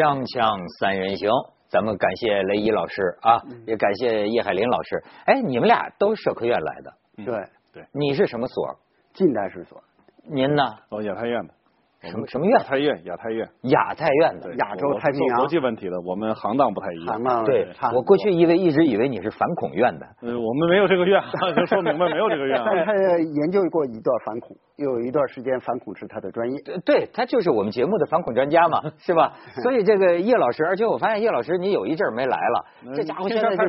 锵锵三人行，咱们感谢雷伊老师啊，也感谢叶海林老师。哎，你们俩都是社科院来的，对，对，你是什么所？近代史所，您呢？哦，亚太院的，什么什么院亚？太院，亚太院，亚太院的。亚洲太平洋做国际问题的，我们行当不太一样海。嘛对我过去以为一直以为你是反恐院的。呃，我们没有这个院，就说明白没有这个院。但是他研究过一段反恐，有一段时间反恐是他的专业。对对，他就是我们节目的反恐专家嘛，是吧？所以这个叶老师，而且我发现叶老师你有一阵儿没来了，这家伙现在就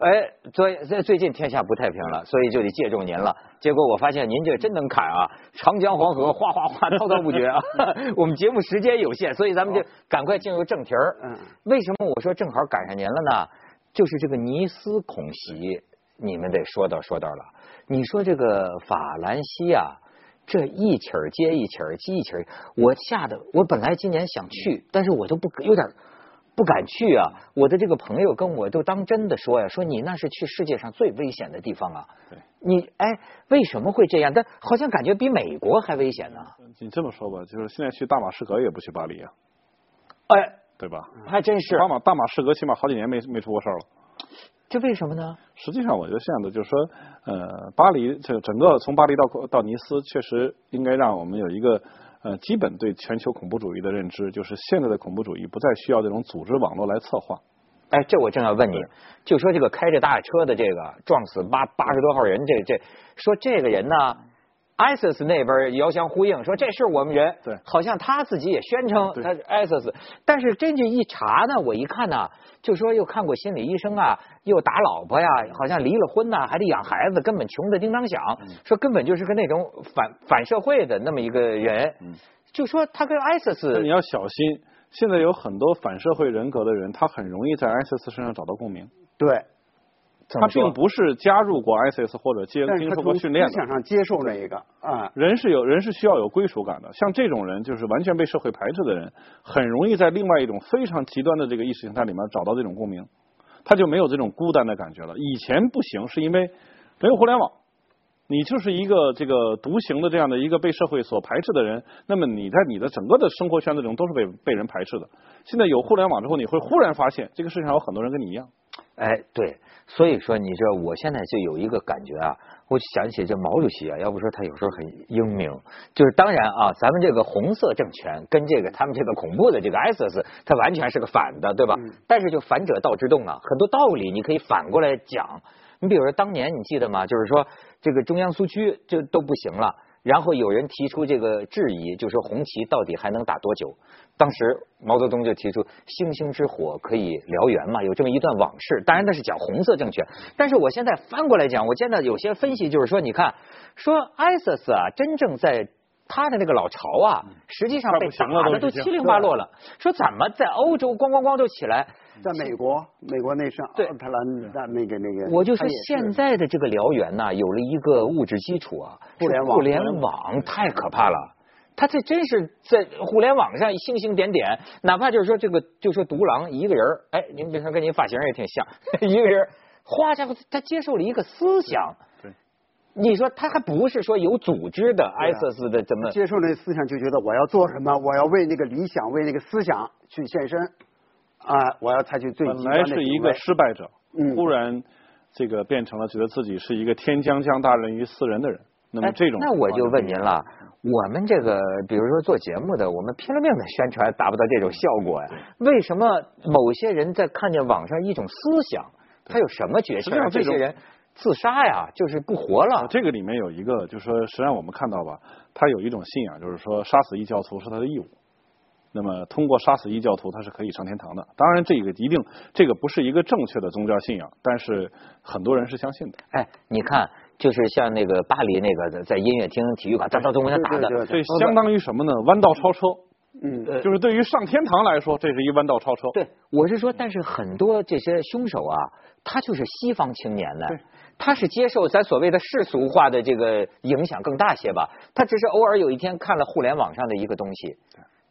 哎，最最最近天下不太平了，所以就得借助您了。结果我发现您这真能砍啊，长江黄河哗哗哗滔滔不绝啊。我们节目时间有限，所以咱们就赶快进入正题儿。嗯，为什么我说正好赶上您了呢？就是这个尼斯恐袭，你们得说道说道了。你说这个法兰西啊，这一起儿接一起儿，接一起儿，我吓得我本来今年想去，但是我都不有点不敢去啊。我的这个朋友跟我都当真的说呀，说你那是去世界上最危险的地方啊。对，你哎，为什么会这样？但好像感觉比美国还危险呢。你这么说吧，就是现在去大马士革也不去巴黎啊，哎，对吧？还真是，大马大马士革起码好几年没没出过事儿了。这为什么呢？实际上，我觉得现在的就是说，呃，巴黎这个整个从巴黎到到尼斯，确实应该让我们有一个呃基本对全球恐怖主义的认知，就是现在的恐怖主义不再需要这种组织网络来策划。哎，这我正要问你，就说这个开着大车的这个撞死八八十多号人，这这说这个人呢，ISIS 那边遥相呼应，说这是我们人，对好像他自己也宣称他是 ISIS，但是真这一查呢，我一看呢，就说又看过心理医生啊，又打老婆呀，好像离了婚呐，还得养孩子，根本穷的叮当响，说根本就是个那种反反社会的那么一个人，就说他跟 ISIS 你要小心，现在有很多反社会人格的人，他很容易在 ISIS 身上找到共鸣。对，他并不是加入过 ISIS 或者接经受过训练的。思想上接受那一个啊，人是有人是需要有归属感的，像这种人就是完全被社会排斥的人，很容易在另外一种非常极端的这个意识形态里面找到这种共鸣，他就没有这种孤单的感觉了。以前不行，是因为没有互联网，你就是一个这个独行的这样的一个被社会所排斥的人，那么你在你的整个的生活圈子中都是被被人排斥的。现在有互联网之后，你会忽然发现这个世界上有很多人跟你一样。哎，对，所以说，你知道，我现在就有一个感觉啊，我想起这毛主席啊，要不说他有时候很英明，就是当然啊，咱们这个红色政权跟这个他们这个恐怖的这个 ISIS，它完全是个反的，对吧？但是就反者道之动啊，很多道理你可以反过来讲。你比如说当年你记得吗？就是说这个中央苏区就都不行了。然后有人提出这个质疑，就说红旗到底还能打多久？当时毛泽东就提出“星星之火可以燎原”嘛，有这么一段往事。当然那是讲红色政权，但是我现在翻过来讲，我现在有些分析就是说，你看，说 ISIS 啊，真正在他的那个老巢啊，实际上被打的都七零八落了。说怎么在欧洲咣咣咣就起来？在美国，美国那是对奥特兰的那个那个，我就说现在的这个燎原呐，有了一个物质基础啊，互联网互联网太可怕了。他这真是在互联网上星星点点，哪怕就是说这个，就说独狼一个人儿，哎，您别看跟您发型也挺像，一个人花，家伙，他接受了一个思想。对，你说他还不是说有组织的 ISIS 的怎么？接受那思想，就觉得我要做什么，我要为那个理想，为那个思想去献身，啊，我要采取最本极端的来是一个失败者，嗯忽然这个变成了觉得自己是一个天将降大任于斯人的人。那这种，那我就问您了，我们这个比如说做节目的，我们拼了命的宣传，达不到这种效果呀？为什么某些人在看见网上一种思想，他有什么决心让这些人自杀呀？就是不活了。啊这个里面有一个，就是说，实际上我们看到吧，他有一种信仰，就是说杀死异教徒是他的义务。那么通过杀死异教徒，他是可以上天堂的。当然，这个一定这个不是一个正确的宗教信仰，但是很多人是相信的。哎，你看，就是像那个巴黎那个在音乐厅、体育馆，哒哒咚咚打的，对对这相当于什么呢？弯道超车，嗯，呃就是对于上天堂来说，这是一弯道超车。对，我是说，但是很多这些凶手啊，他就是西方青年呢，他是接受咱所谓的世俗化的这个影响更大些吧，他只是偶尔有一天看了互联网上的一个东西，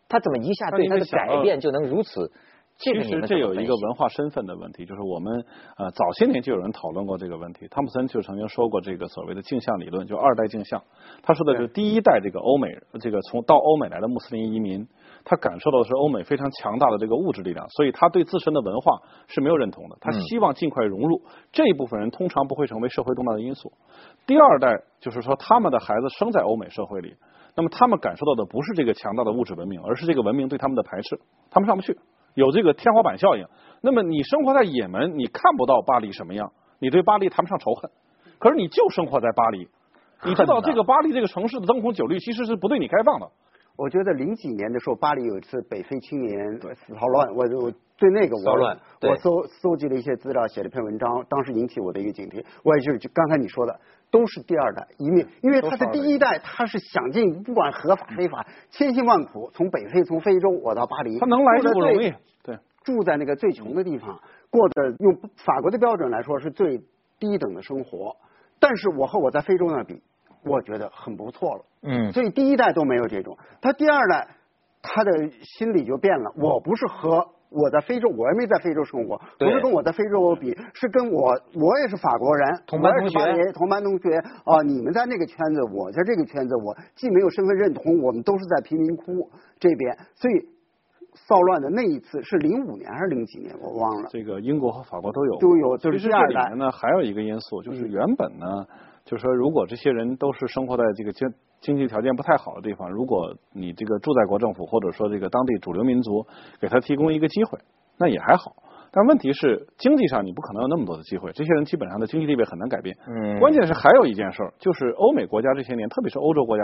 他怎么一下对他的改变就能如此？这个其实这有一个文化身份的问题，就是我们呃早些年就有人讨论过这个问题。汤普森就曾经说过这个所谓的镜像理论，就二代镜像。他说的是第一代这个欧美这个从到欧美来的穆斯林移民，他感受到的是欧美非常强大的这个物质力量，所以他对自身的文化是没有认同的。他希望尽快融入这一部分人，通常不会成为社会动荡的因素。第二代就是说，他们的孩子生在欧美社会里，那么他们感受到的不是这个强大的物质文明，而是这个文明对他们的排斥，他们上不去，有这个天花板效应。那么你生活在也门，你看不到巴黎什么样，你对巴黎谈不上仇恨，可是你就生活在巴黎。你知道这个巴黎这个城市的灯红酒绿其实是不对你开放的。我觉得零几年的时候，巴黎有一次北非青年骚乱，我我对那个我我搜搜集了一些资料，写了一篇文章，当时引起我的一个警惕。我也就是就刚才你说的，都是第二代移民，因为他的第一代，他是想尽不管合法非法，千辛万苦从北非从非洲我到巴黎，他能来就不容易。对，住在那个最穷的地方，过的用法国的标准来说是最低等的生活，但是我和我在非洲那比。我觉得很不错了，嗯，所以第一代都没有这种，他第二代他的心理就变了。我不是和我在非洲，我也没在非洲生活，不是跟我在非洲比，是跟我我也是法国人，同班同学，同班同学啊，你们在那个圈子，我在这个圈子，我既没有身份认同，我们都是在贫民窟这边，所以骚乱的那一次是零五年还是零几年，我忘了。这个英国和法国都有，都有。就是第二代呢，还有一个因素就是原本呢。就是说，如果这些人都是生活在这个经经济条件不太好的地方，如果你这个驻在国政府或者说这个当地主流民族给他提供一个机会，那也还好。但问题是，经济上你不可能有那么多的机会，这些人基本上的经济地位很难改变。嗯。关键是还有一件事儿，就是欧美国家这些年，特别是欧洲国家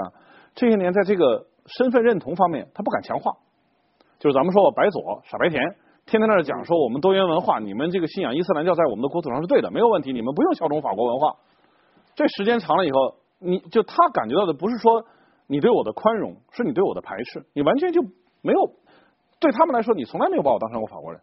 这些年，在这个身份认同方面，他不敢强化。就是咱们说我白左傻白甜，天天在那讲说我们多元文化，你们这个信仰伊斯兰教在我们的国土上是对的，没有问题，你们不用效忠法国文化。这时间长了以后，你就他感觉到的不是说你对我的宽容，是你对我的排斥，你完全就没有对他们来说，你从来没有把我当成过法国人，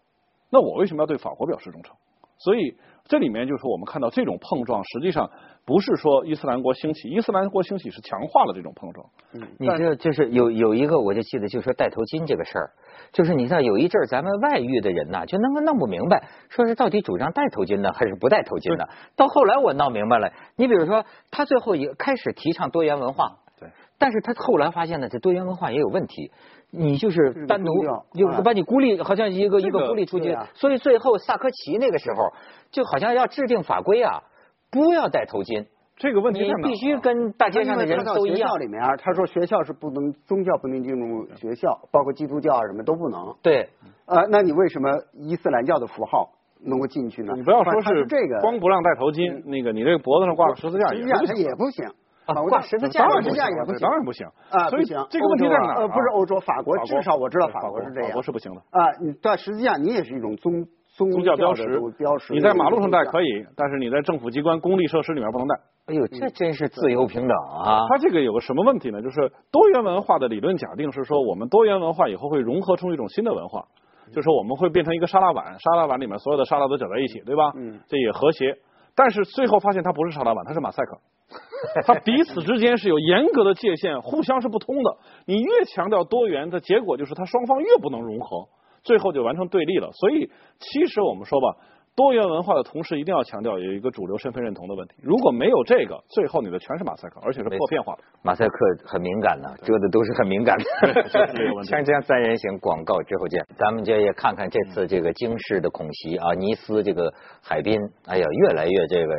那我为什么要对法国表示忠诚？所以这里面就是说，我们看到这种碰撞，实际上不是说伊斯兰国兴起，伊斯兰国兴起是强化了这种碰撞。嗯，你这就是有有一个，我就记得就是说戴头巾这个事儿。就是你看，有一阵儿咱们外域的人呐，就弄个弄不明白，说是到底主张戴头巾呢，还是不戴头巾呢？到后来我闹明白了，你比如说，他最后也开始提倡多元文化，对，但是他后来发现呢，这多元文化也有问题，你就是单独就把你孤立，好像一个一个孤立出去，所以最后萨科齐那个时候就好像要制定法规啊，不要戴头巾。这个问题你必须跟大街上的人都一样。学校里面，他说学校是不能宗教不能进入学校，包括基督教啊什么都不能。对。呃，那你为什么伊斯兰教的符号能够进去呢？你不要说是这个，光不让戴头巾，那个你这个脖子上挂个十字架也不行。也不行。挂十字架，十字架也不行。当然不行。啊，不行。这个问题在哪？呃，不是欧洲，法国至少我知道法国是这样。法国是不行的。啊，你戴十字架，你也是一种宗。宗教标识，标识，你在马路上戴可以，但是你在政府机关、公立设施里面不能戴。哎呦，这真是自由平等啊！它这个有个什么问题呢？就是多元文化的理论假定是说，我们多元文化以后会融合出一种新的文化，就是说我们会变成一个沙拉碗，沙拉碗里面所有的沙拉都搅在一起，对吧？嗯，这也和谐。但是最后发现它不是沙拉碗，它是马赛克，它彼此之间是有严格的界限，互相是不通的。你越强调多元的结果，就是它双方越不能融合。最后就完成对立了，所以其实我们说吧，多元文化的同时一定要强调有一个主流身份认同的问题。如果没有这个，最后你的全是马赛克，而且是破片化的。马赛克很敏感的，遮的都是很敏感的。锵锵三人行，广告之后见。咱们就也看看这次这个惊世的恐袭啊，尼斯这个海滨，哎呀，越来越这个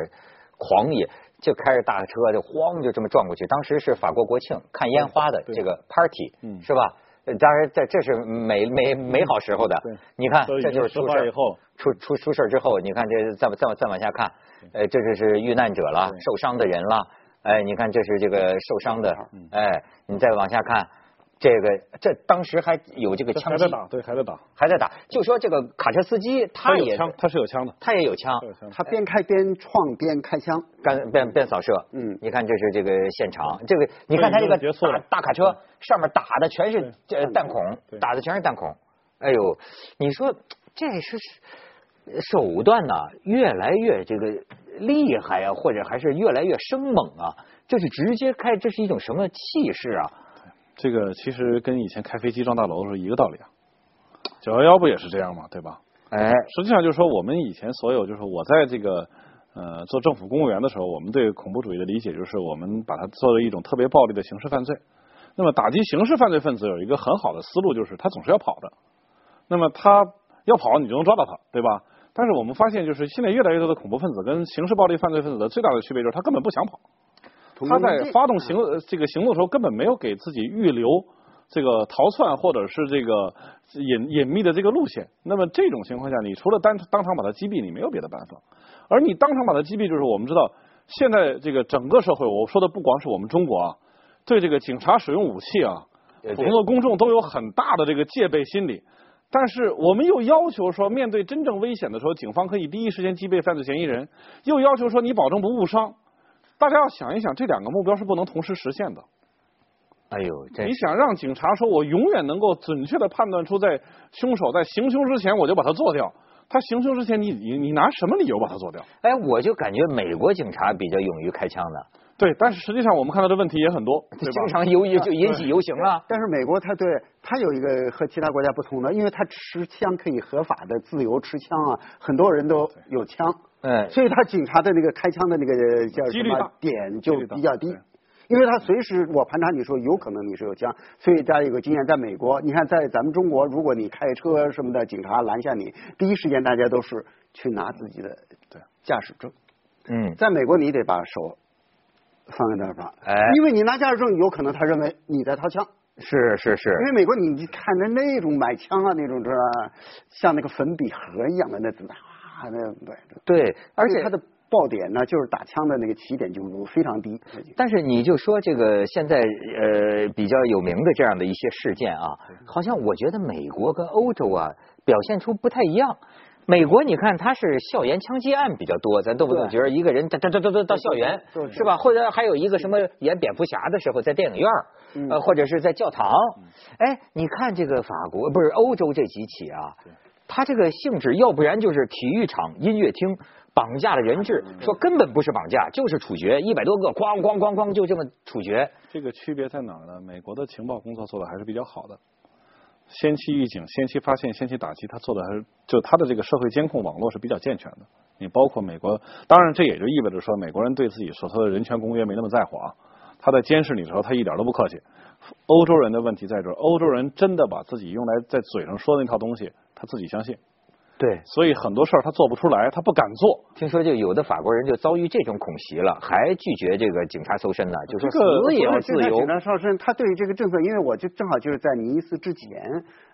狂野，就开着大车就慌就这么撞过去。当时是法国国庆看烟花的这个 party，是吧？当然，这这是美美美好时候的。你看，这就是出事以后，出出出事之后，你看这再再再往下看，呃，这就是遇难者了，受伤的人了。哎，你看这是这个受伤的，哎，你再往下看。这个这当时还有这个枪击，对，还在打，还在打。就说这个卡车司机，他也枪，他是有枪的，他也有枪，他边开边撞边开枪，干边边扫射。嗯，你看这是这个现场，这个你看他这个大大卡车上面打的全是弹孔，打的全是弹孔。哎呦，你说这是手段呐，越来越这个厉害啊，或者还是越来越生猛啊？这是直接开，这是一种什么气势啊？这个其实跟以前开飞机撞大楼的时候一个道理啊，九幺幺不也是这样吗？对吧？哎，实际上就是说，我们以前所有就是我在这个呃做政府公务员的时候，我们对恐怖主义的理解就是我们把它作为一种特别暴力的刑事犯罪。那么打击刑事犯罪分子有一个很好的思路，就是他总是要跑的。那么他要跑，你就能抓到他，对吧？但是我们发现，就是现在越来越多的恐怖分子跟刑事暴力犯罪分子的最大的区别，就是他根本不想跑。他在发动行这个行动的时候，根本没有给自己预留这个逃窜或者是这个隐隐秘的这个路线。那么这种情况下，你除了当当场把他击毙，你没有别的办法。而你当场把他击毙，就是我们知道，现在这个整个社会，我说的不光是我们中国啊，对这个警察使用武器啊，普通的公众都有很大的这个戒备心理。但是我们又要求说，面对真正危险的时候，警方可以第一时间击毙犯罪嫌疑人，又要求说你保证不误伤。大家要想一想，这两个目标是不能同时实现的。哎呦，你想让警察说，我永远能够准确的判断出在凶手在行凶之前，我就把他做掉。他行凶之前，你你你拿什么理由把他做掉？哎，我就感觉美国警察比较勇于开枪的。对，但是实际上我们看到的问题也很多，经常游就引起游行了。但是美国它对它有一个和其他国家不同的，因为它持枪可以合法的自由持枪啊，很多人都有枪。哎，所以他警察的那个开枪的那个叫什么点就比较低，因为他随时我盘查你说有可能你是有枪，所以大家有个经验，在美国，你看在咱们中国，如果你开车什么的，警察拦下你，第一时间大家都是去拿自己的驾驶证。嗯，在美国你得把手放在那儿吧，哎，因为你拿驾驶证，有可能他认为你在掏枪。是是是，因为美国你看着那种买枪啊那种，是吧？像那个粉笔盒一样的那子弹。那对对，而且它的爆点呢，就是打枪的那个起点就非常低。但是你就说这个现在呃比较有名的这样的一些事件啊，好像我觉得美国跟欧洲啊表现出不太一样。美国你看他是校园枪击案比较多，咱动不动觉得一个人哒哒哒哒哒到校园是吧？或者还有一个什么演蝙蝠侠的时候在电影院呃或者是在教堂。哎，你看这个法国不是欧洲这几起啊。他这个性质，要不然就是体育场、音乐厅绑架了人质，说根本不是绑架，就是处决，一百多个，咣咣咣咣就这么处决。这个区别在哪儿呢？美国的情报工作做的还是比较好的，先期预警、先期发现、先期打击，他做的还是就他的这个社会监控网络是比较健全的。你包括美国，当然这也就意味着说，美国人对自己所说的人权公约没那么在乎啊。他在监视你的时候，他一点都不客气。欧洲人的问题在这儿，欧洲人真的把自己用来在嘴上说的那套东西。他自己相信，对，所以很多事儿他做不出来，他不敢做。听说就有的法国人就遭遇这种恐袭了，还拒绝这个警察搜身呢，就说死也要自由。警察搜身，他对于这个政策，因为我就正好就是在尼斯之前，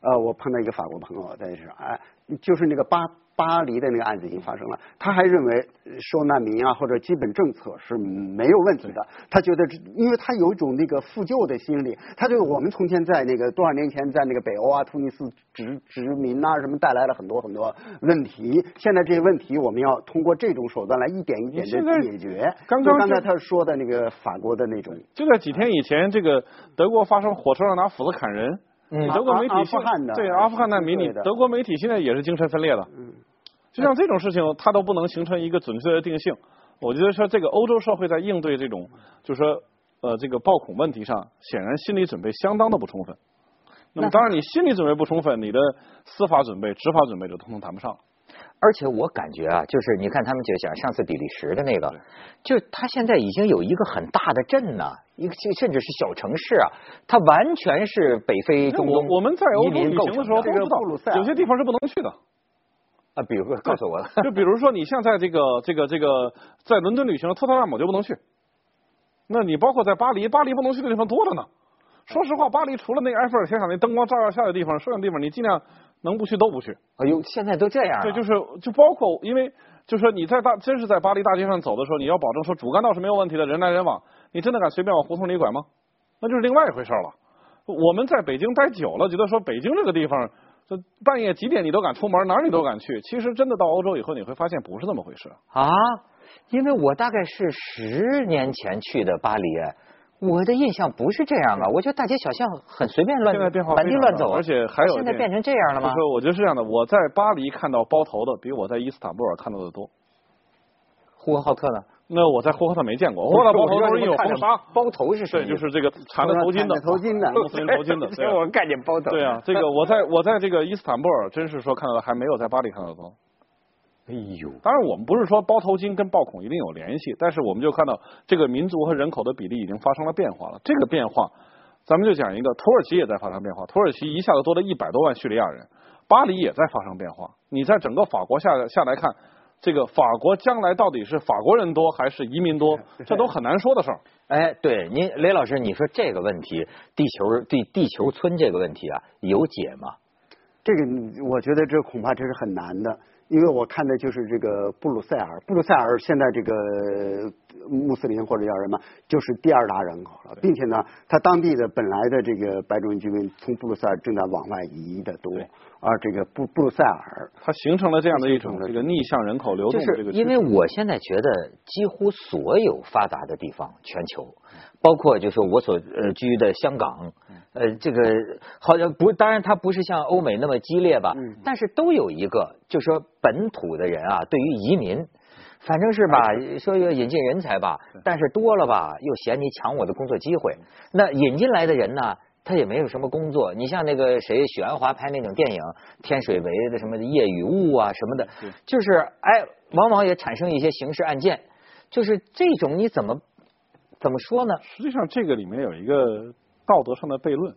呃，我碰到一个法国朋友在这，哎，就是那个巴。巴黎的那个案子已经发生了，他还认为收难民啊或者基本政策是没有问题的。他觉得，因为他有一种那个复旧的心理，他对我们从前在那个多少年前在那个北欧啊、突尼斯殖殖民啊什么带来了很多很多问题。现在这些问题我们要通过这种手段来一点一点的解决。刚刚刚才他说的那个法国的那种，就在几天以前，这个德国发生火车上拿斧子砍人，嗯德国媒体阿富汗的对阿富汗难民，你德国媒体现在也是精神分裂的。就像这种事情，它都不能形成一个准确的定性。我觉得说，这个欧洲社会在应对这种，就是说，呃，这个暴恐问题上，显然心理准备相当的不充分。那么，当然你心理准备不充分，你的司法准备、执法准备就通通谈不上。而且我感觉啊，就是你看他们就讲上次比利时的那个，就他现在已经有一个很大的镇呢，一个甚至是小城市啊，它完全是北非中东我们在欧洲旅行的时候，这个布鲁塞尔有些地方是不能去的。啊，比如说，告诉我，就比如说，你像在这个这个这个在伦敦旅行，特特纳姆就不能去。那你包括在巴黎，巴黎不能去的地方多着呢。说实话，巴黎除了那个埃菲尔铁塔那灯光照耀下的地方，剩下地方你尽量能不去都不去。哎呦，现在都这样。对，就是就包括，因为就是说你在大真是在巴黎大街上走的时候，你要保证说主干道是没有问题的，人来人往，你真的敢随便往胡同里拐吗？那就是另外一回事了。我们在北京待久了，觉得说北京这个地方。这半夜几点你都敢出门，哪儿你都敢去。其实真的到欧洲以后，你会发现不是这么回事啊。因为我大概是十年前去的巴黎，我的印象不是这样啊。我觉得大街小巷很随便乱，现在变化满地乱走，而且还有现在变成这样了吗？就是我觉得是这样的。我在巴黎看到包头的，比我在伊斯坦布尔看到的多。呼和浩特呢？那我在呼和浩特没见过，呼和浩特包头都是有红纱，包头是对，就是这个缠着头巾的，头巾的，穆斯林头巾的。对，我概念包头。对啊，这个我在我在这个伊斯坦布尔，真是说看到的还没有在巴黎看到的多。哎呦，当然我们不是说包头巾跟暴恐一定有联系，但是我们就看到这个民族和人口的比例已经发生了变化了。这个变化，咱们就讲一个，土耳其也在发生变化，土耳其一下子多了一百多万叙利亚人，巴黎也在发生变化。你在整个法国下下来看，这个法国将来到底是法国人多还是移民多，这都很难说的事儿。哎，对，您雷老师，你说这个问题，地球对地球村这个问题啊，有解吗？这个我觉得这恐怕这是很难的。因为我看的就是这个布鲁塞尔，布鲁塞尔现在这个穆斯林或者叫什么，就是第二大人口了，并且呢，他当地的本来的这个白种人居民从布鲁塞尔正在往外移的多，而这个布布鲁塞尔，它形成了这样的一种这个逆向人口流动的这个。因为我现在觉得几乎所有发达的地方，全球。包括就是我所呃居的香港，呃这个好像不，当然它不是像欧美那么激烈吧，但是都有一个，就说本土的人啊，对于移民，反正是吧，说要引进人才吧，但是多了吧，又嫌你抢我的工作机会。那引进来的人呢，他也没有什么工作。你像那个谁许鞍华拍那种电影《天水围的什么夜雨雾啊什么的，就是哎，往往也产生一些刑事案件。就是这种你怎么？怎么说呢？实际上，这个里面有一个道德上的悖论，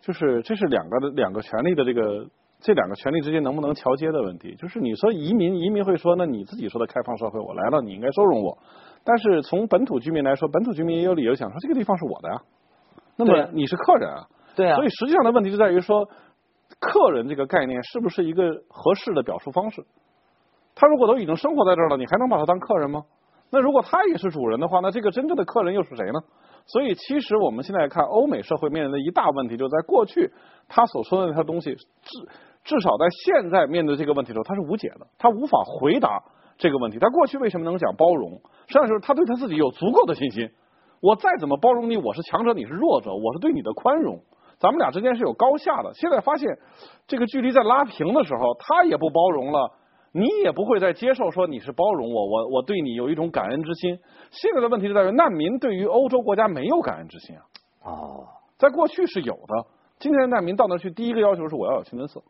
就是这是两个的两个权利的这个这两个权利之间能不能桥接的问题。就是你说移民，移民会说，那你自己说的开放社会，我来了，你应该收容我。但是从本土居民来说，本土居民也有理由想说，这个地方是我的呀。那么你是客人啊。对啊。所以实际上的问题就在于说，客人这个概念是不是一个合适的表述方式？他如果都已经生活在这儿了，你还能把他当客人吗？那如果他也是主人的话，那这个真正的客人又是谁呢？所以其实我们现在看欧美社会面临的一大问题，就在过去他所说的那套东西，至至少在现在面对这个问题的时候，他是无解的，他无法回答这个问题。他过去为什么能讲包容？实际上是他对他自己有足够的信心。我再怎么包容你，我是强者，你是弱者，我是对你的宽容，咱们俩之间是有高下的。现在发现这个距离在拉平的时候，他也不包容了。你也不会再接受说你是包容我，我我对你有一种感恩之心。现在的问题就在于难民对于欧洲国家没有感恩之心啊。哦，在过去是有的，今天的难民到那去，第一个要求是我要有清真寺，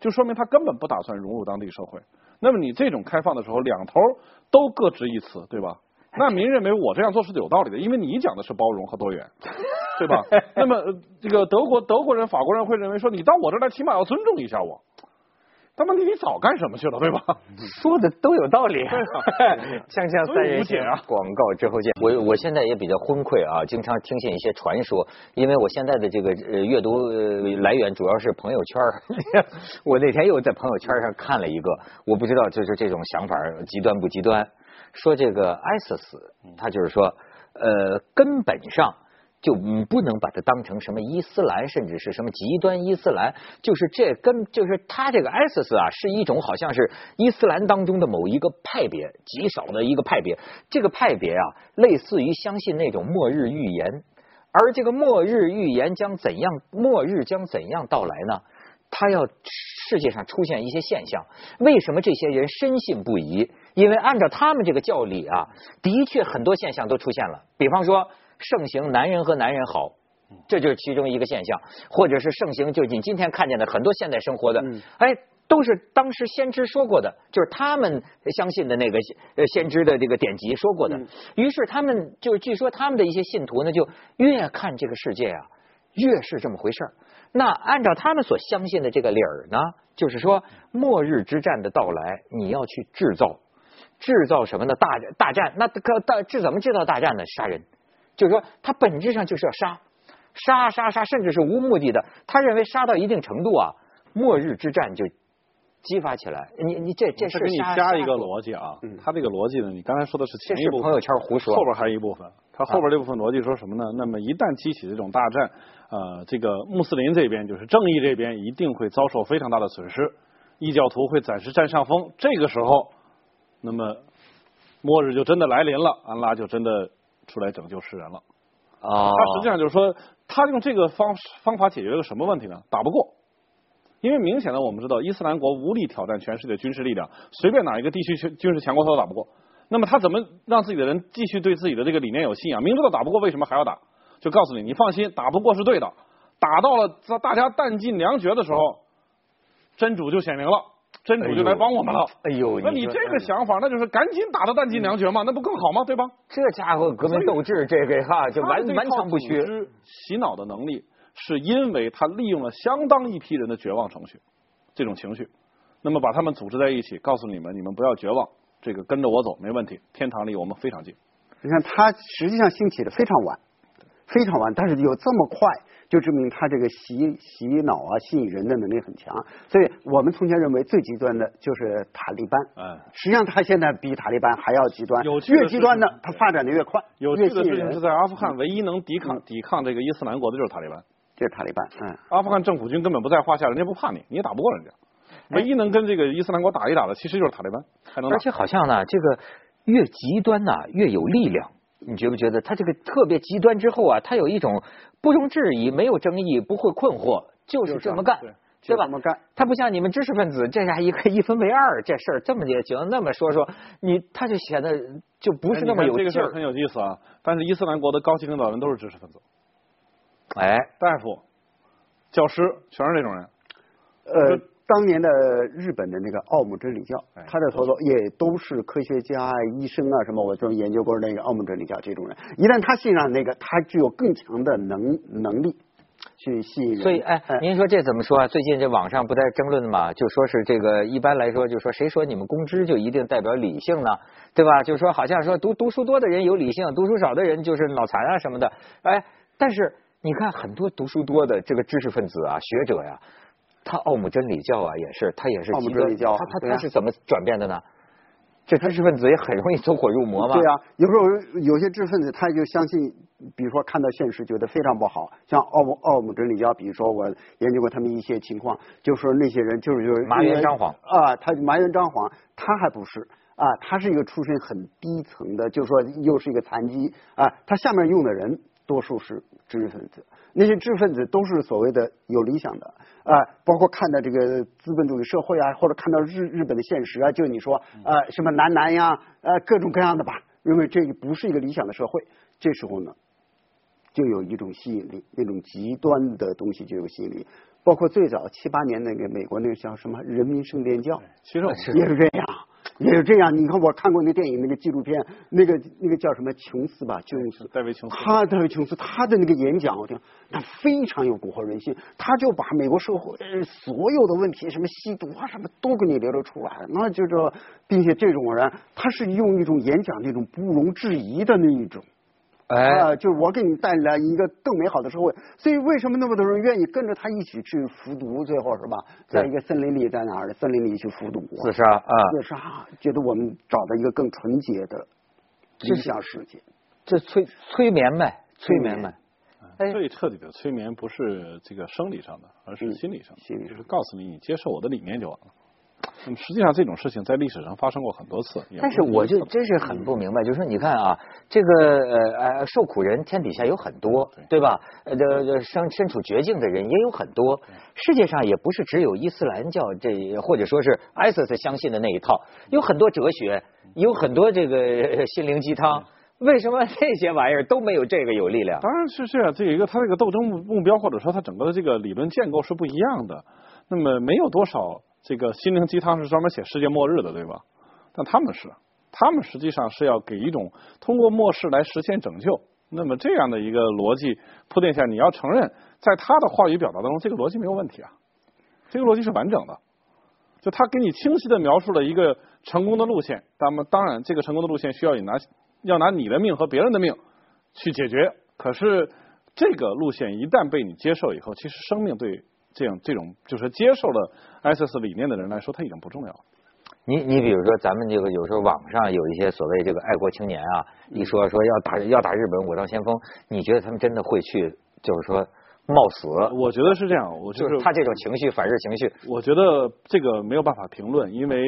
就说明他根本不打算融入当地社会。那么你这种开放的时候，两头都各执一词，对吧？难民认为我这样做是有道理的，因为你讲的是包容和多元，对吧？那么这个德国德国人、法国人会认为说，你到我这儿来，起码要尊重一下我。但问题你早干什么去了，对吧？说的都有道理。锵锵三人行啊！广告之后见。我我现在也比较昏聩啊，经常听信一些传说，因为我现在的这个呃阅读来源主要是朋友圈。我那天又在朋友圈上看了一个，我不知道就是这种想法极端不极端，说这个 ISIS，他就是说呃根本上。就不能把它当成什么伊斯兰，甚至是什么极端伊斯兰，就是这跟就是他这个 ISIS 啊，是一种好像是伊斯兰当中的某一个派别，极少的一个派别。这个派别啊，类似于相信那种末日预言，而这个末日预言将怎样，末日将怎样到来呢？他要世界上出现一些现象，为什么这些人深信不疑？因为按照他们这个教理啊，的确很多现象都出现了，比方说。盛行男人和男人好，这就是其中一个现象，或者是盛行，就你今天看见的很多现代生活的，哎，都是当时先知说过的，就是他们相信的那个呃先知的这个典籍说过的。于是他们就据说他们的一些信徒呢，就越看这个世界啊，越是这么回事儿。那按照他们所相信的这个理儿呢，就是说末日之战的到来，你要去制造制造什么呢？大大战，那可大这怎么制造大战呢？杀人。就是说，他本质上就是要杀，杀杀杀，甚至是无目的的。他认为杀到一定程度啊，末日之战就激发起来。你你这这是给你加一个逻辑啊，他这个逻辑呢，你刚才说的是前一部分，朋友圈胡说，后边还有一部分。他后边这部分逻辑说什么呢？那么一旦激起这种大战，呃，这个穆斯林这边就是正义这边一定会遭受非常大的损失，异教徒会暂时占上风。这个时候，那么末日就真的来临了，安拉就真的。出来拯救世人了啊！他实际上就是说，他用这个方方法解决了个什么问题呢？打不过，因为明显的我们知道，伊斯兰国无力挑战全世界军事力量，随便哪一个地区军军事强国他都打不过。那么他怎么让自己的人继续对自己的这个理念有信仰？明知道打不过，为什么还要打？就告诉你，你放心，打不过是对的。打到了大家弹尽粮绝的时候，真主就显灵了，真主就来帮我们了。哎呦，那你这个想法，那就是赶紧打到弹尽粮绝嘛，那不更好吗？对吧？这家伙革命斗志，这个哈就完完全不虚。洗脑的能力，是因为他利用了相当一批人的绝望程序，这种情绪，那么把他们组织在一起，告诉你们，你们不要绝望，这个跟着我走没问题，天堂离我们非常近。你看，他实际上兴起的非常晚，非常晚，但是有这么快。就证明他这个洗洗脑啊、吸引人的能力很强，所以我们从前认为最极端的就是塔利班。嗯，实际上他现在比塔利班还要极端，越极端的他发展的越快。有趣的事情是在阿富汗，唯一能抵抗抵抗这个伊斯兰国的就是塔利班，就是塔利班。嗯，阿富汗政府军根本不在话下，人家不怕你，你也打不过人家。唯一能跟这个伊斯兰国打一打的，其实就是塔利班，还能。而且好像呢，这个越极端呢越有力量。你觉不觉得他这个特别极端之后啊，他有一种不容置疑、没有争议、不会困惑，就是这么干，对吧？这么干，他不像你们知识分子，这下一个一分为二，这事儿这么也行，那么说说，你他就显得就不是那么有劲儿。很有意思啊！但是伊斯兰国的高级领导人都是知识分子，哎，大夫、教师全是这种人，呃。当年的日本的那个奥姆真理教，他的头头也都是科学家、医生啊什么，我都研究过那个奥姆真理教这种人。一旦他信上那个，他具有更强的能能力去吸引人。所以，哎，您说这怎么说啊？最近这网上不在争论嘛？就说是这个一般来说，就说谁说你们公知就一定代表理性呢？对吧？就说好像说读读书多的人有理性，读书少的人就是脑残啊什么的。哎，但是你看很多读书多的这个知识分子啊、学者呀。他奥姆真理教啊，也是他也是极端，他他他是怎么转变的呢？这知识分子也很容易走火入魔嘛。对啊，有时候有些知识分子他就相信，比如说看到现实觉得非常不好，像奥姆奥姆真理教，比如说我研究过他们一些情况，就说那些人就是就是麻原张谎啊，他麻原张谎，他还不是啊，他是一个出身很低层的，就是说又是一个残疾啊，他下面用的人多数是知识分子。那些知识分子都是所谓的有理想的啊，包括看到这个资本主义社会啊，或者看到日日本的现实啊，就你说呃什么男男呀，呃各种各样的吧，认为这个不是一个理想的社会，这时候呢，就有一种吸引力，那种极端的东西就有吸引力，包括最早七八年那个美国那个叫什么人民圣殿教，其实也是这样。也是这样，你看我看过那电影，那个纪录片，那个那个叫什么？琼斯吧，就是戴维琼斯，他戴维琼斯他的那个演讲，我听他非常有蛊惑人心，他就把美国社会所有的问题，什么吸毒啊什么都给你流了出来，那就说，并且这种人他是用一种演讲那种不容置疑的那一种。哎，就是我给你带来一个更美好的社会，所以为什么那么多人愿意跟着他一起去服毒？最后是吧，在一个森林里，在哪儿的森林里去服毒？自杀啊！自杀，觉得我们找到一个更纯洁的理想世界。这催催眠呗，催眠呗。最彻底的催眠不是这个生理上的，而是心理上的，心理就是告诉你，你接受我的理念就完了。那么实际上这种事情在历史上发生过很多次，但是我就真是很不明白，就是说你看啊，这个呃呃受苦人天底下有很多，对吧？呃这身身处绝境的人也有很多，世界上也不是只有伊斯兰教这或者说是 ISIS 相信的那一套，有很多哲学，有很多这个心灵鸡汤，为什么这些玩意儿都没有这个有力量？当然是这样，这一个他这个斗争目目标或者说他整个的这个理论建构是不一样的，那么没有多少。这个心灵鸡汤是专门写世界末日的，对吧？但他们是，他们实际上是要给一种通过末世来实现拯救。那么这样的一个逻辑铺垫下，你要承认，在他的话语表达当中，这个逻辑没有问题啊，这个逻辑是完整的。就他给你清晰的描述了一个成功的路线，那么当然，这个成功的路线需要你拿要拿你的命和别人的命去解决。可是这个路线一旦被你接受以后，其实生命对。这样，这种就是接受了 ISIS 理念的人来说，他已经不重要了。你你比如说，咱们这个有时候网上有一些所谓这个爱国青年啊，一说说要打要打日本，我当先锋，你觉得他们真的会去，就是说冒死？我觉得是这样，我就是他这种情绪，反日情绪。我觉得这个没有办法评论，因为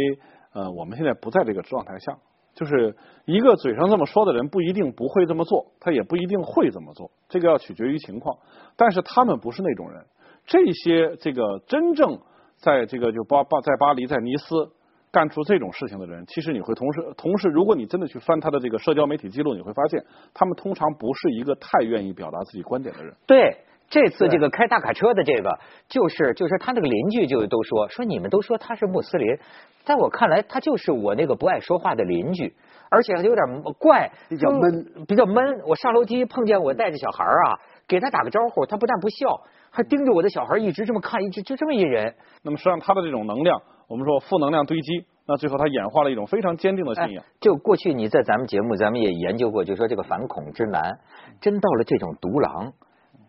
呃，我们现在不在这个状态下。就是一个嘴上这么说的人，不一定不会这么做，他也不一定会这么做，这个要取决于情况。但是他们不是那种人。这些这个真正在这个就巴巴在巴黎在尼斯干出这种事情的人，其实你会同时同时，如果你真的去翻他的这个社交媒体记录，你会发现他们通常不是一个太愿意表达自己观点的人。对，这次这个开大卡车的这个，就是就是他那个邻居就都说说你们都说他是穆斯林，在我看来他就是我那个不爱说话的邻居，而且有点怪，比较闷，比较闷。我上楼梯碰见我带着小孩啊，给他打个招呼，他不但不笑，还盯着我的小孩一直这么看，一直就这么一人。那么实际上他的这种能量，我们说负能量堆积，那最后他演化了一种非常坚定的信仰。就过去你在咱们节目，咱们也研究过，就说这个反恐之难，真到了这种独狼。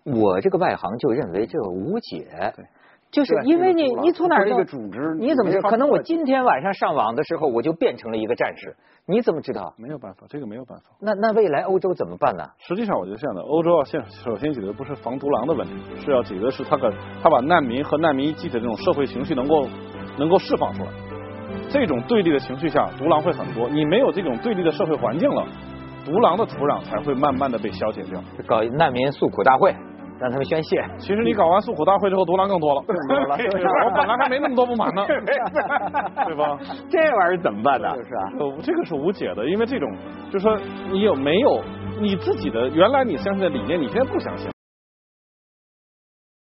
我这个外行就认为这个无解，就是因为你你从哪儿一个组织，你怎么知道？可能我今天晚上上网的时候，我就变成了一个战士，你怎么知道？没有办法，这个没有办法。那那未来欧洲怎么办呢？实际上我觉得这样的，欧洲要先首先解决的不是防独狼的问题，是要解决的是他个他把难民和难民集体的这种社会情绪能够能够释放出来。这种对立的情绪下，独狼会很多。你没有这种对立的社会环境了，独狼的土壤才会慢慢的被消解掉。搞难民诉苦大会。让他们宣泄。其实你搞完诉苦大会之后，独狼更多了。我本来还没那么多不满呢，对吧？这玩意儿怎么办呢？就是啊，这个是无解的，因为这种就是说你有没有你自己的原来你相信的理念，你现在不相信。